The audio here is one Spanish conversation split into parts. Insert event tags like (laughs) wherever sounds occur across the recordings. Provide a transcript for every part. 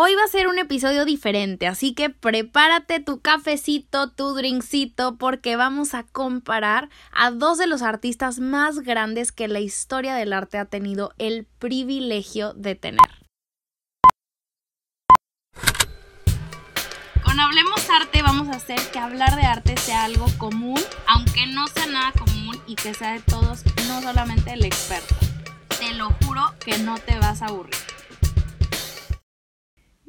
Hoy va a ser un episodio diferente, así que prepárate tu cafecito, tu drinkcito, porque vamos a comparar a dos de los artistas más grandes que la historia del arte ha tenido el privilegio de tener. Con Hablemos Arte vamos a hacer que hablar de arte sea algo común, aunque no sea nada común y que sea de todos, no solamente el experto. Te lo juro que no te vas a aburrir.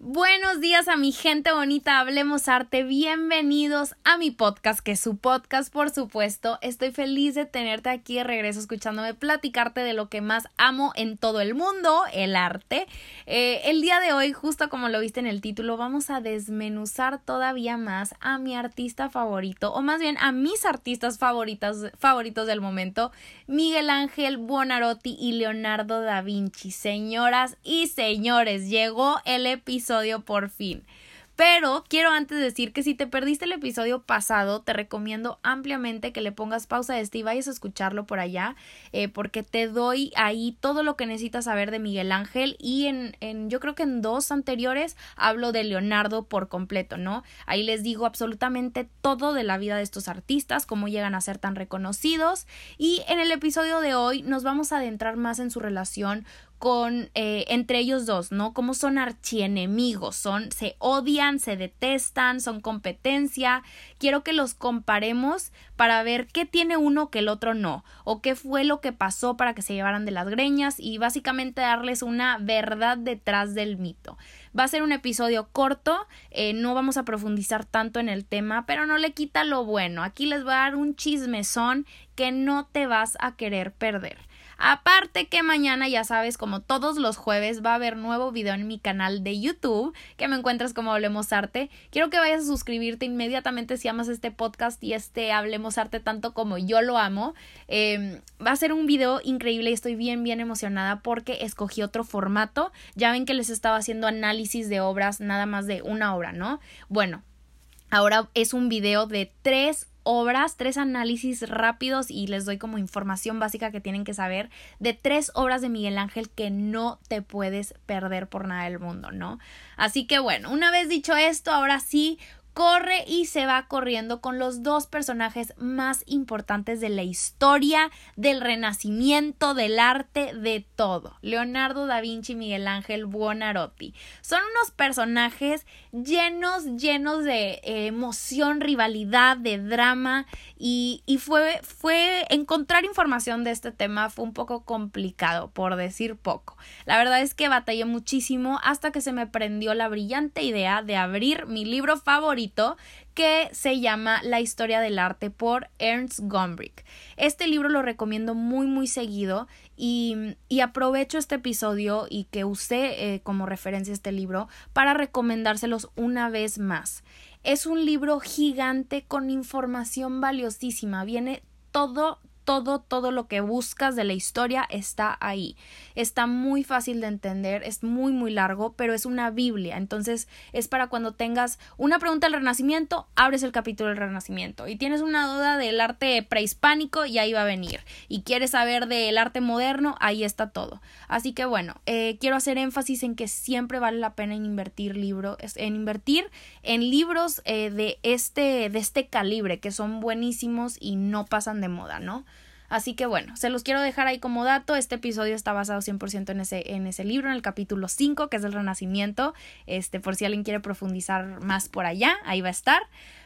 Buenos días a mi gente bonita, hablemos arte, bienvenidos a mi podcast, que es su podcast por supuesto. Estoy feliz de tenerte aquí de regreso escuchándome platicarte de lo que más amo en todo el mundo, el arte. Eh, el día de hoy, justo como lo viste en el título, vamos a desmenuzar todavía más a mi artista favorito, o más bien a mis artistas favoritos, favoritos del momento, Miguel Ángel Buonarroti y Leonardo da Vinci. Señoras y señores, llegó el episodio por fin. Pero quiero antes decir que si te perdiste el episodio pasado, te recomiendo ampliamente que le pongas pausa a este y vayas a escucharlo por allá, eh, porque te doy ahí todo lo que necesitas saber de Miguel Ángel y en, en, yo creo que en dos anteriores hablo de Leonardo por completo, ¿no? Ahí les digo absolutamente todo de la vida de estos artistas, cómo llegan a ser tan reconocidos y en el episodio de hoy nos vamos a adentrar más en su relación con eh, entre ellos dos, ¿no? Como son archienemigos, son, se odian, se detestan, son competencia. Quiero que los comparemos para ver qué tiene uno que el otro no, o qué fue lo que pasó para que se llevaran de las greñas y básicamente darles una verdad detrás del mito. Va a ser un episodio corto, eh, no vamos a profundizar tanto en el tema, pero no le quita lo bueno. Aquí les voy a dar un chismezón que no te vas a querer perder. Aparte que mañana, ya sabes, como todos los jueves, va a haber nuevo video en mi canal de YouTube, que me encuentras como Hablemos Arte. Quiero que vayas a suscribirte inmediatamente si amas este podcast y este Hablemos Arte tanto como yo lo amo. Em, va a ser un video increíble y estoy bien, bien emocionada porque escogí otro formato. Ya ven que les estaba haciendo análisis de obras, nada más de una obra, ¿no? Bueno, ahora es un video de tres obras, tres análisis rápidos y les doy como información básica que tienen que saber de tres obras de Miguel Ángel que no te puedes perder por nada del mundo, ¿no? Así que bueno, una vez dicho esto, ahora sí, corre y se va corriendo con los dos personajes más importantes de la historia, del renacimiento, del arte, de todo. Leonardo da Vinci y Miguel Ángel Buonarroti. Son unos personajes llenos, llenos de eh, emoción, rivalidad, de drama y, y fue, fue encontrar información de este tema fue un poco complicado, por decir poco. La verdad es que batallé muchísimo hasta que se me prendió la brillante idea de abrir mi libro favorito que se llama La historia del arte por Ernst Gombrich. Este libro lo recomiendo muy muy seguido y, aprovecho este episodio y que usé eh, como referencia este libro para recomendárselos una vez más. Es un libro gigante con información valiosísima. Viene todo, todo, todo lo que buscas de la historia está ahí. Está muy fácil de entender, es muy, muy largo, pero es una Biblia. Entonces es para cuando tengas una pregunta del Renacimiento, abres el capítulo del Renacimiento. Y tienes una duda del arte prehispánico y ahí va a venir. Y quieres saber del arte moderno, ahí está todo. Así que bueno, eh, quiero hacer énfasis en que siempre vale la pena en invertir libros, en invertir en libros eh, de este, de este calibre, que son buenísimos y no pasan de moda, ¿no? Así que bueno, se los quiero dejar ahí como dato. Este episodio está basado 100% en ese, en ese libro, en el capítulo 5, que es el Renacimiento. Este, por si alguien quiere profundizar más por allá, ahí va a estar.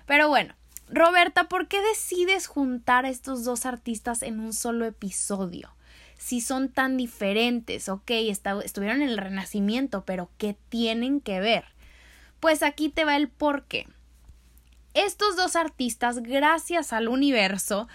Pero bueno, Roberta, ¿por qué decides juntar a estos dos artistas en un solo episodio? Si son tan diferentes, ok, estuvieron en el Renacimiento, pero ¿qué tienen que ver? Pues aquí te va el por qué. Estos dos artistas, gracias al universo,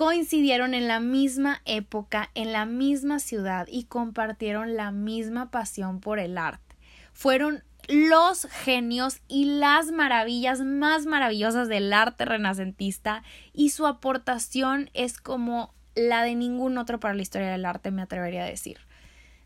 coincidieron en la misma época, en la misma ciudad y compartieron la misma pasión por el arte. Fueron los genios y las maravillas más maravillosas del arte renacentista y su aportación es como la de ningún otro para la historia del arte, me atrevería a decir.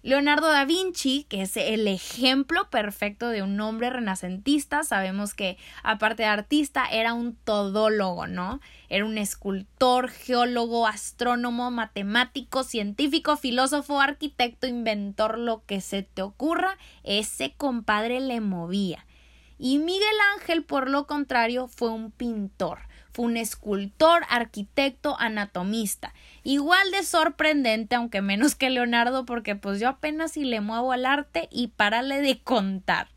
Leonardo da Vinci, que es el ejemplo perfecto de un hombre renacentista, sabemos que aparte de artista era un todólogo, ¿no? Era un escultor, geólogo, astrónomo, matemático, científico, filósofo, arquitecto, inventor, lo que se te ocurra, ese compadre le movía. Y Miguel Ángel, por lo contrario, fue un pintor fue un escultor, arquitecto, anatomista. Igual de sorprendente, aunque menos que Leonardo, porque pues yo apenas si le muevo al arte y párale de contar.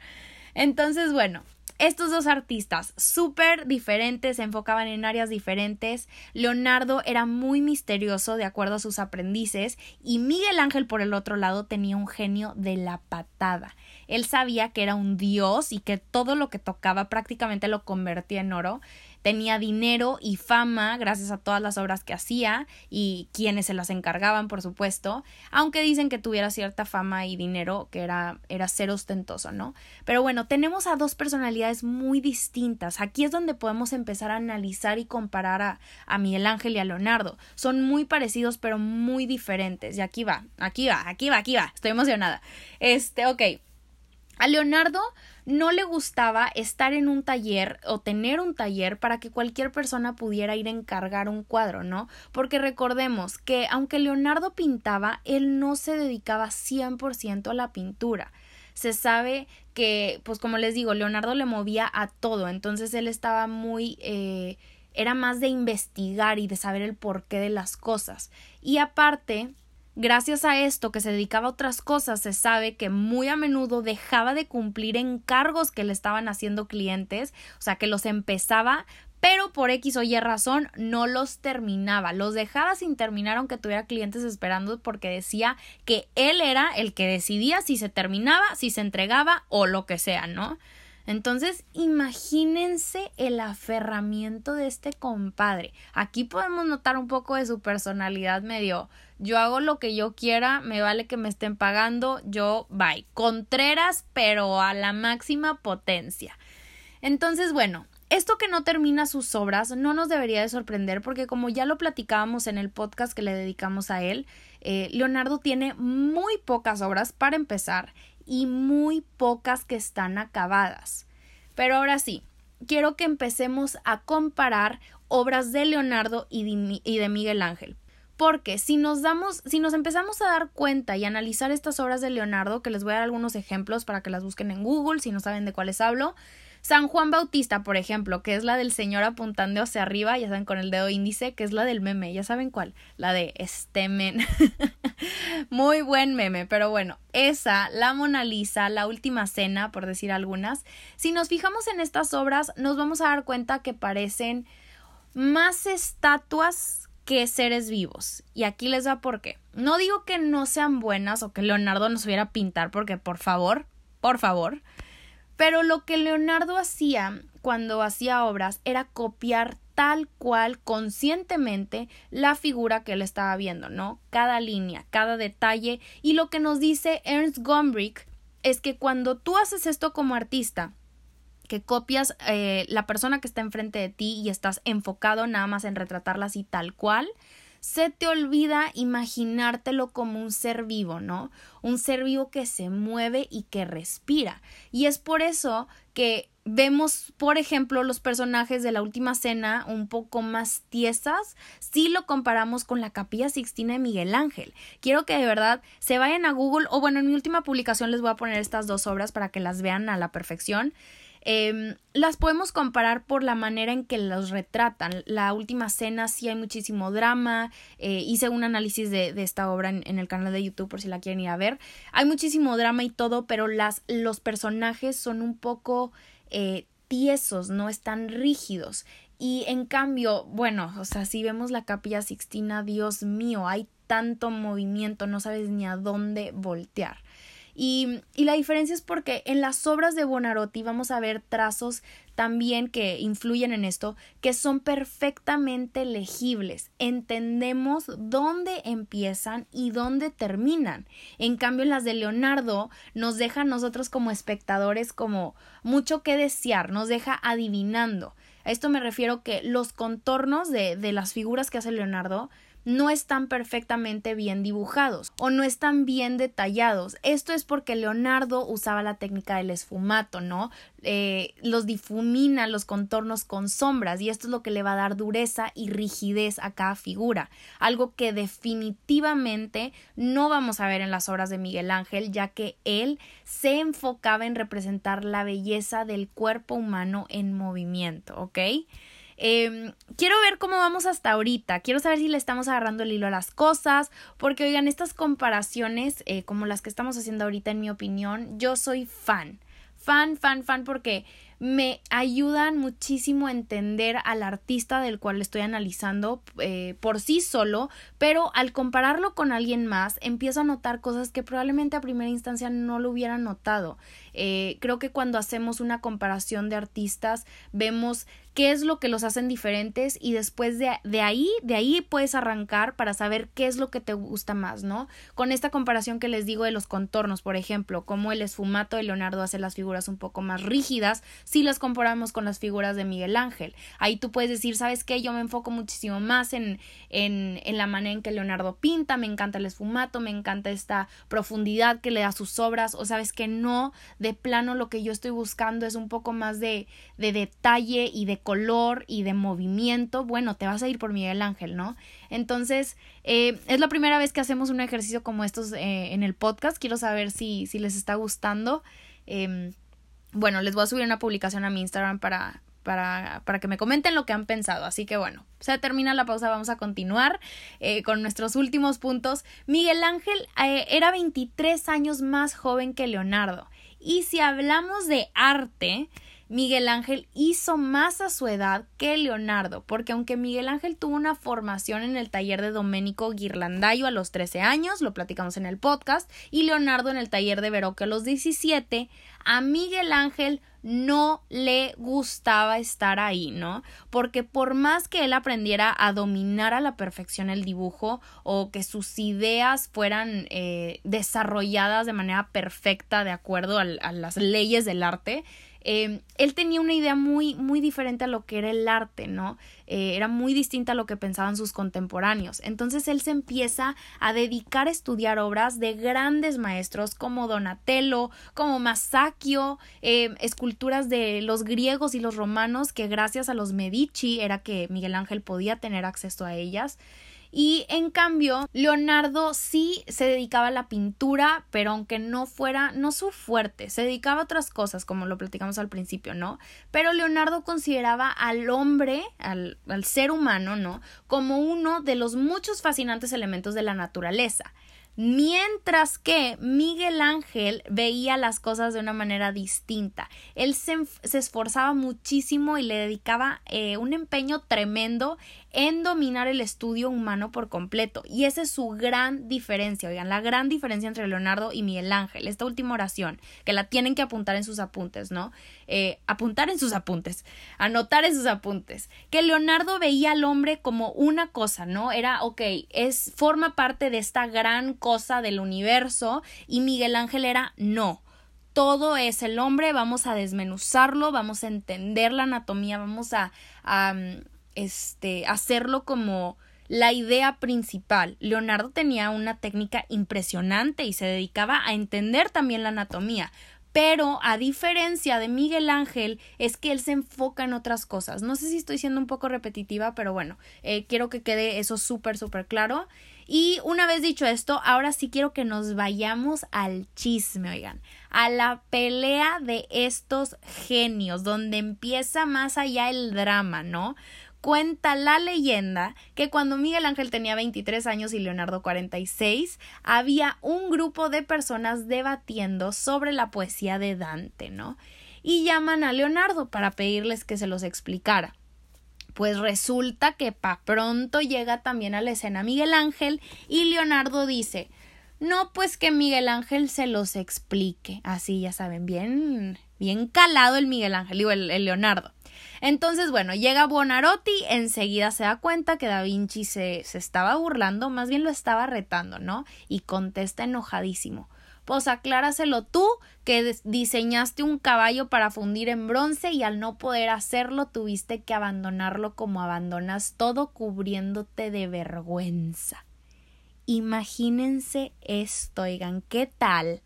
Entonces, bueno, estos dos artistas súper diferentes, se enfocaban en áreas diferentes. Leonardo era muy misterioso de acuerdo a sus aprendices y Miguel Ángel por el otro lado tenía un genio de la patada. Él sabía que era un dios y que todo lo que tocaba prácticamente lo convertía en oro tenía dinero y fama gracias a todas las obras que hacía y quienes se las encargaban, por supuesto, aunque dicen que tuviera cierta fama y dinero que era, era ser ostentoso, ¿no? Pero bueno, tenemos a dos personalidades muy distintas. Aquí es donde podemos empezar a analizar y comparar a, a Miguel Ángel y a Leonardo. Son muy parecidos pero muy diferentes. Y aquí va, aquí va, aquí va, aquí va. Estoy emocionada. Este, ok. A Leonardo no le gustaba estar en un taller o tener un taller para que cualquier persona pudiera ir a encargar un cuadro, ¿no? Porque recordemos que aunque Leonardo pintaba, él no se dedicaba 100% a la pintura. Se sabe que, pues como les digo, Leonardo le movía a todo, entonces él estaba muy... Eh, era más de investigar y de saber el porqué de las cosas. Y aparte, Gracias a esto que se dedicaba a otras cosas, se sabe que muy a menudo dejaba de cumplir encargos que le estaban haciendo clientes, o sea, que los empezaba, pero por X o Y razón no los terminaba, los dejaba sin terminar aunque tuviera clientes esperando porque decía que él era el que decidía si se terminaba, si se entregaba o lo que sea, ¿no? Entonces, imagínense el aferramiento de este compadre. Aquí podemos notar un poco de su personalidad medio yo hago lo que yo quiera, me vale que me estén pagando, yo bye. Contreras, pero a la máxima potencia. Entonces, bueno, esto que no termina sus obras no nos debería de sorprender porque como ya lo platicábamos en el podcast que le dedicamos a él, eh, Leonardo tiene muy pocas obras para empezar y muy pocas que están acabadas. Pero ahora sí, quiero que empecemos a comparar obras de Leonardo y de, Miguel Ángel. Porque si nos damos, si nos empezamos a dar cuenta y analizar estas obras de Leonardo, que les voy a dar algunos ejemplos para que las busquen en Google, si no saben de cuáles hablo, San Juan Bautista, por ejemplo, que es la del señor apuntando hacia arriba, ya saben, con el dedo índice, que es la del meme, ya saben cuál, la de este men. (laughs) Muy buen meme, pero bueno, esa, la Mona Lisa, la última cena, por decir algunas, si nos fijamos en estas obras, nos vamos a dar cuenta que parecen más estatuas que seres vivos. Y aquí les da por qué. No digo que no sean buenas o que Leonardo nos hubiera pintar, porque por favor, por favor, pero lo que Leonardo hacía cuando hacía obras era copiar tal cual conscientemente la figura que él estaba viendo, ¿no? Cada línea, cada detalle. Y lo que nos dice Ernst Gombrich es que cuando tú haces esto como artista, que copias eh, la persona que está enfrente de ti y estás enfocado nada más en retratarla así tal cual, se te olvida imaginártelo como un ser vivo, ¿no? Un ser vivo que se mueve y que respira. Y es por eso que vemos, por ejemplo, los personajes de la última cena un poco más tiesas si lo comparamos con la capilla Sixtina de Miguel Ángel. Quiero que de verdad se vayan a Google o bueno, en mi última publicación les voy a poner estas dos obras para que las vean a la perfección. Em, las podemos comparar por la manera en que los retratan. La última cena sí hay muchísimo drama. Eh, hice un análisis de, esta obra en, el canal de YouTube por si la quieren ir a ver. Hay muchísimo drama y todo, pero las, los personajes son un poco eh, tiesos, no están rígidos. Y en cambio, bueno, o sea, si vemos la capilla Sixtina, Dios mío, hay tanto movimiento, no sabes ni a dónde voltear. Y, la diferencia es porque en las obras de Bonarotti vamos a ver trazos también que influyen en esto, que son perfectamente legibles. Entendemos dónde empiezan y dónde terminan. En cambio, en las de Leonardo nos deja a nosotros como espectadores como mucho que desear, nos deja adivinando. A esto me refiero que los contornos de, de las figuras que hace Leonardo no están perfectamente bien dibujados o no están bien detallados. Esto es porque Leonardo usaba la técnica del esfumato, ¿no? Eh, los difumina los contornos con sombras y esto es lo que le va a dar dureza y rigidez a cada figura, algo que definitivamente no vamos a ver en las obras de Miguel Ángel, ya que él se enfocaba en representar la belleza del cuerpo humano en movimiento, ¿ok? Em, quiero ver cómo vamos hasta ahorita. Quiero saber si le estamos agarrando el hilo a las cosas. Porque, oigan, estas comparaciones, eh, como las que estamos haciendo ahorita, en mi opinión, yo soy fan. Fan, fan, fan, porque me ayudan muchísimo a entender al artista del cual estoy analizando eh, por sí solo, pero al compararlo con alguien más, empiezo a notar cosas que probablemente a primera instancia no lo hubiera notado. Eh, creo que cuando hacemos una comparación de artistas, vemos qué es lo que los hacen diferentes y después de, de, ahí, de ahí puedes arrancar para saber qué es lo que te gusta más, ¿no? Con esta comparación que les digo de los contornos, por ejemplo, como el esfumato de Leonardo hace las figuras un poco más rígidas, si las comparamos con las figuras de Miguel Ángel. Ahí tú puedes decir, ¿sabes qué? Yo me enfoco muchísimo más en, en, en la manera en que Leonardo pinta, me encanta el esfumato, me encanta esta profundidad que le da a sus obras, o sabes que no, de plano lo que yo estoy buscando es un poco más de, de detalle y de color y de movimiento, bueno, te vas a ir por Miguel Ángel, ¿no? Entonces, eh, es la primera vez que hacemos un ejercicio como estos eh, en el podcast. Quiero saber si, si les está gustando. Eh, bueno, les voy a subir una publicación a mi Instagram para, para, para, que me comenten lo que han pensado. Así que bueno, se termina la pausa, vamos a continuar eh, con nuestros últimos puntos. Miguel Ángel era 23 años más joven que Leonardo. Y si hablamos de arte, Miguel Ángel hizo más a su edad que Leonardo, porque aunque Miguel Ángel tuvo una formación en el taller de Domenico Ghirlandaio a los 13 años, lo platicamos en el podcast, y Leonardo en el taller de Verocchio a los 17, a Miguel Ángel no le gustaba estar ahí, ¿no? Porque por más que él aprendiera a dominar a la perfección el dibujo o que sus ideas fueran eh, desarrolladas de manera perfecta de acuerdo a las leyes del arte, Em, él tenía una idea muy, muy diferente a lo que era el arte, ¿no? Eh, era muy distinta a lo que pensaban sus contemporáneos. Entonces él se empieza a dedicar a estudiar obras de grandes maestros como Donatello, como Masaccio, em, esculturas de los griegos y los romanos que gracias a los Medici era que Miguel Ángel podía tener acceso a ellas. Y en cambio, Leonardo sí se dedicaba a la pintura, pero aunque no fuera, no su fuerte, se dedicaba a otras cosas, como lo platicamos al principio, ¿no? Pero Leonardo consideraba al hombre, al, al ser humano, ¿no? Como uno de los muchos fascinantes elementos de la naturaleza. Mientras que Miguel Ángel veía las cosas de una manera distinta. Él se, esforzaba muchísimo y le dedicaba eh, un empeño tremendo en dominar el estudio humano por completo. Y esa es su gran diferencia, oigan, la gran diferencia entre Leonardo y Miguel Ángel. Esta última oración, que la tienen que apuntar en sus apuntes, ¿no? Eh, apuntar en sus apuntes, anotar en sus apuntes. Que Leonardo veía al hombre como una cosa, ¿no? Era, ok, es, forma parte de esta gran cosa del universo y Miguel Ángel era, no todo es el hombre, vamos a desmenuzarlo, vamos a entender la anatomía, vamos a, a, este, hacerlo como la idea principal. Leonardo tenía una técnica impresionante y se dedicaba a entender también la anatomía. Pero a diferencia de Miguel Ángel, es que él se enfoca en otras cosas. No sé si estoy siendo un poco repetitiva, pero bueno, eh, quiero que quede eso súper, súper claro. Y una vez dicho esto, ahora sí quiero que nos vayamos al chisme, oigan, a la pelea de estos genios, donde empieza más allá el drama, ¿no? Cuenta la leyenda que cuando Miguel Ángel tenía 23 años y Leonardo 46, había un grupo de personas debatiendo sobre la poesía de Dante, ¿no? Y llaman a Leonardo para pedirles que se los explicara. Pues resulta que pa pronto llega también a la escena Miguel Ángel y Leonardo dice no, pues que Miguel Ángel se los explique. Así, ya saben, bien, bien calado el Miguel Ángel, digo, el Leonardo. Entonces, bueno, llega Bonarotti, enseguida se da cuenta que Da Vinci se, se estaba burlando, más bien lo estaba retando, ¿no? Y contesta enojadísimo. pues acláraselo tú que diseñaste un caballo para fundir en bronce y al no poder hacerlo tuviste que abandonarlo como abandonas todo cubriéndote de vergüenza. Imagínense esto, oigan, ¿qué tal?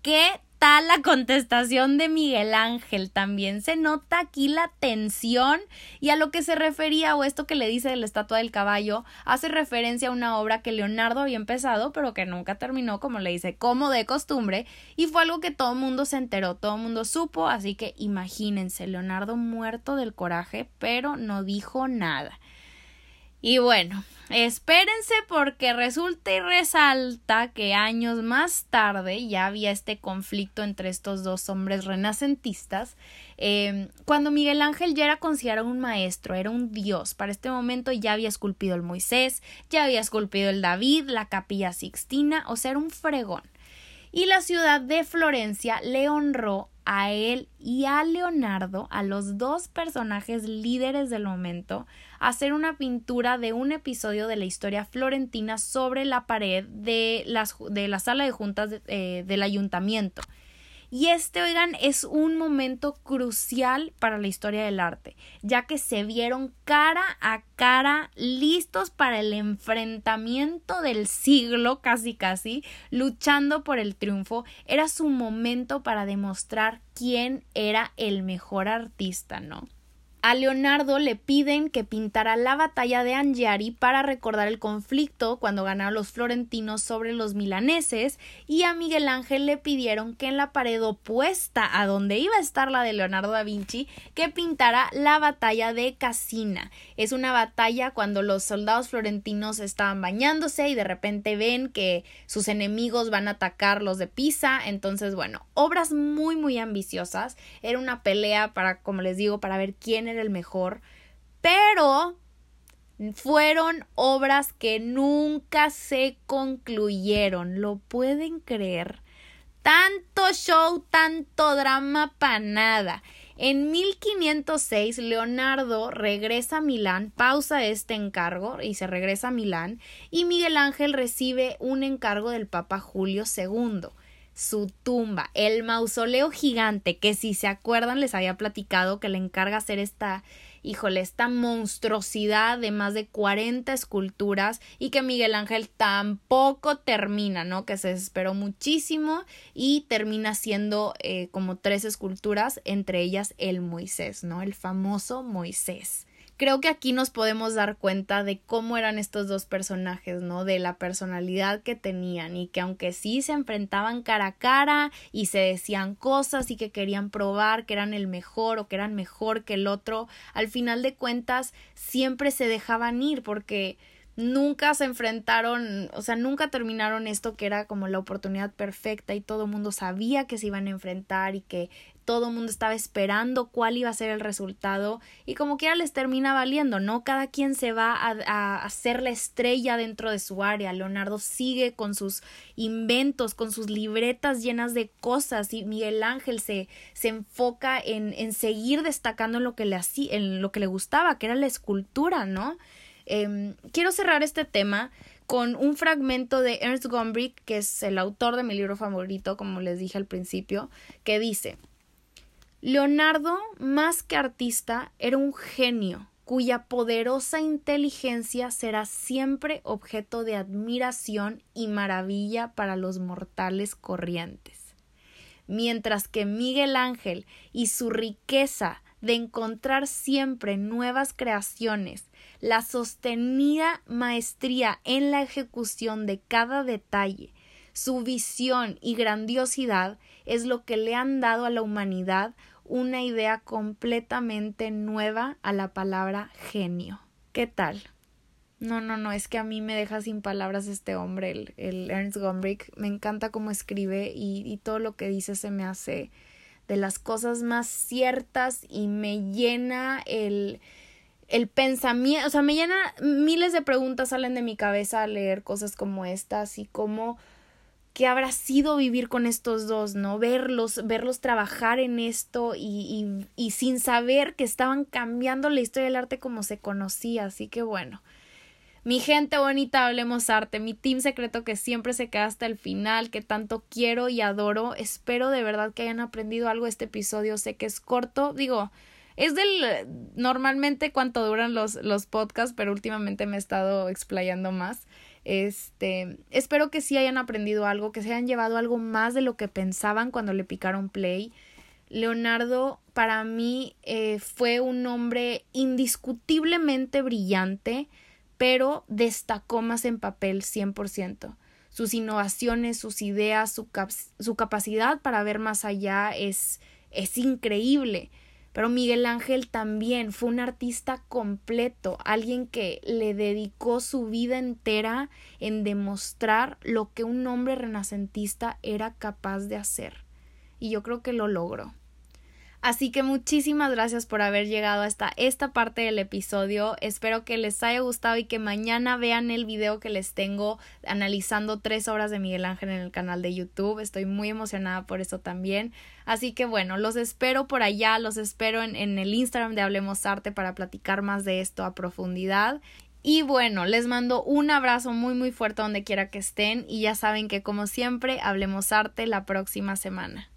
¿Qué la contestación de Miguel Ángel. También se nota aquí la tensión y a lo que se refería o esto que le dice de la estatua del caballo hace referencia a una obra que Leonardo había empezado pero que nunca terminó como le dice como de costumbre y fue algo que todo el mundo se enteró, todo mundo supo, así que imagínense Leonardo muerto del coraje pero no dijo nada. Y bueno, espérense porque resulta y resalta que años más tarde ya había este conflicto entre estos dos hombres renacentistas, em, cuando Miguel Ángel ya era considerado un maestro, era un dios. Para este momento ya había esculpido el Moisés, ya había esculpido el David, la capilla Sixtina, o sea, era un fregón. Y la ciudad de Florencia le honró a él y a Leonardo, a los dos personajes líderes del momento, hacer una pintura de un episodio de la historia florentina sobre la pared de, las, de la sala de juntas eh, del ayuntamiento. Y este, oigan, es un momento crucial para la historia del arte, ya que se vieron cara a cara listos para el enfrentamiento del siglo, casi casi, luchando por el triunfo. Era su momento para demostrar quién era el mejor artista, ¿no? A Leonardo le piden que pintara la batalla de Angiari para recordar el conflicto cuando ganaron los florentinos sobre los milaneses y a Miguel Ángel le pidieron que en la pared opuesta a donde iba a estar la de Leonardo da Vinci que pintara la batalla de Casina. Es una batalla cuando los soldados florentinos estaban bañándose y de repente ven que sus enemigos van a atacar los de Pisa, entonces bueno, obras muy muy ambiciosas, era una pelea para como les digo para ver quién el mejor, pero fueron obras que nunca se concluyeron. ¿Lo pueden creer? Tanto show, tanto drama para nada. En 1506 Leonardo regresa a Milán, pausa este encargo y se regresa a Milán y Miguel Ángel recibe un encargo del Papa Julio II su tumba, el mausoleo gigante, que si se acuerdan les había platicado que le encarga hacer esta, híjole, esta monstruosidad de más de 40 esculturas y que Miguel Ángel tampoco termina, ¿no? Que se desesperó muchísimo y termina siendo eh, como tres esculturas, entre ellas el Moisés, ¿no? El famoso Moisés creo que aquí nos podemos dar cuenta de cómo eran estos dos personajes, ¿no? De la personalidad que tenían y que aunque sí se enfrentaban cara a cara y se decían cosas y que querían probar que eran el mejor o que eran mejor que el otro, al final de cuentas siempre se dejaban ir porque nunca se enfrentaron, o sea, nunca terminaron esto que era como la oportunidad perfecta y todo el mundo sabía que se iban a enfrentar y que todo el mundo estaba esperando cuál iba a ser el resultado y como quiera les termina valiendo, ¿no? Cada quien se va a, hacer la estrella dentro de su área. Leonardo sigue con sus inventos, con sus libretas llenas de cosas y Miguel Ángel se, se enfoca en, en seguir destacando en lo que le hacía, en lo que le gustaba, que era la escultura, ¿no? Em, quiero cerrar este tema con un fragmento de Ernst Gombrich, que es el autor de mi libro favorito, como les dije al principio, que dice Leonardo, más que artista, era un genio cuya poderosa inteligencia será siempre objeto de admiración y maravilla para los mortales corrientes. Mientras que Miguel Ángel y su riqueza de encontrar siempre nuevas creaciones, la sostenida maestría en la ejecución de cada detalle, su visión y grandiosidad es lo que le han dado a la humanidad una idea completamente nueva a la palabra genio. ¿Qué tal? No, no, no, es que a mí me deja sin palabras este hombre, el, el Ernst Gombrich. Me encanta cómo escribe y, y todo lo que dice se me hace de las cosas más ciertas y me llena el, el pensamiento, o sea, me llena miles de preguntas salen de mi cabeza al leer cosas como estas y cómo qué habrá sido vivir con estos dos, ¿no? Verlos, verlos trabajar en esto y, y, y, sin saber que estaban cambiando la historia del arte como se conocía. Así que bueno, Mi gente bonita, hablemos arte, mi team secreto que siempre se queda hasta el final, que tanto quiero y adoro. Espero de verdad que hayan aprendido algo este episodio. Sé que es corto, digo, es del normalmente cuánto duran los, los podcasts, pero últimamente me he estado explayando más. Este, espero que sí hayan aprendido algo, que se hayan llevado algo más de lo que pensaban cuando le picaron play. Leonardo para mí eh, fue un hombre indiscutiblemente brillante pero destacó más en papel 100%. Sus innovaciones, sus ideas, su, su capacidad para ver más allá es, es increíble. Pero Miguel Ángel también fue un artista completo, alguien que le dedicó su vida entera en demostrar lo que un hombre renacentista era capaz de hacer. Y yo creo que lo logró. Así que muchísimas gracias por haber llegado hasta esta parte del episodio. Espero que les haya gustado y que mañana vean el video que les tengo analizando tres obras de Miguel Ángel en el canal de YouTube. Estoy muy emocionada por eso también. Así que bueno, los espero por allá, los espero en, en el Instagram de Hablemos Arte para platicar más de esto a profundidad. Y bueno, les mando un abrazo muy muy fuerte donde quiera que estén y ya saben que como siempre, Hablemos Arte la próxima semana.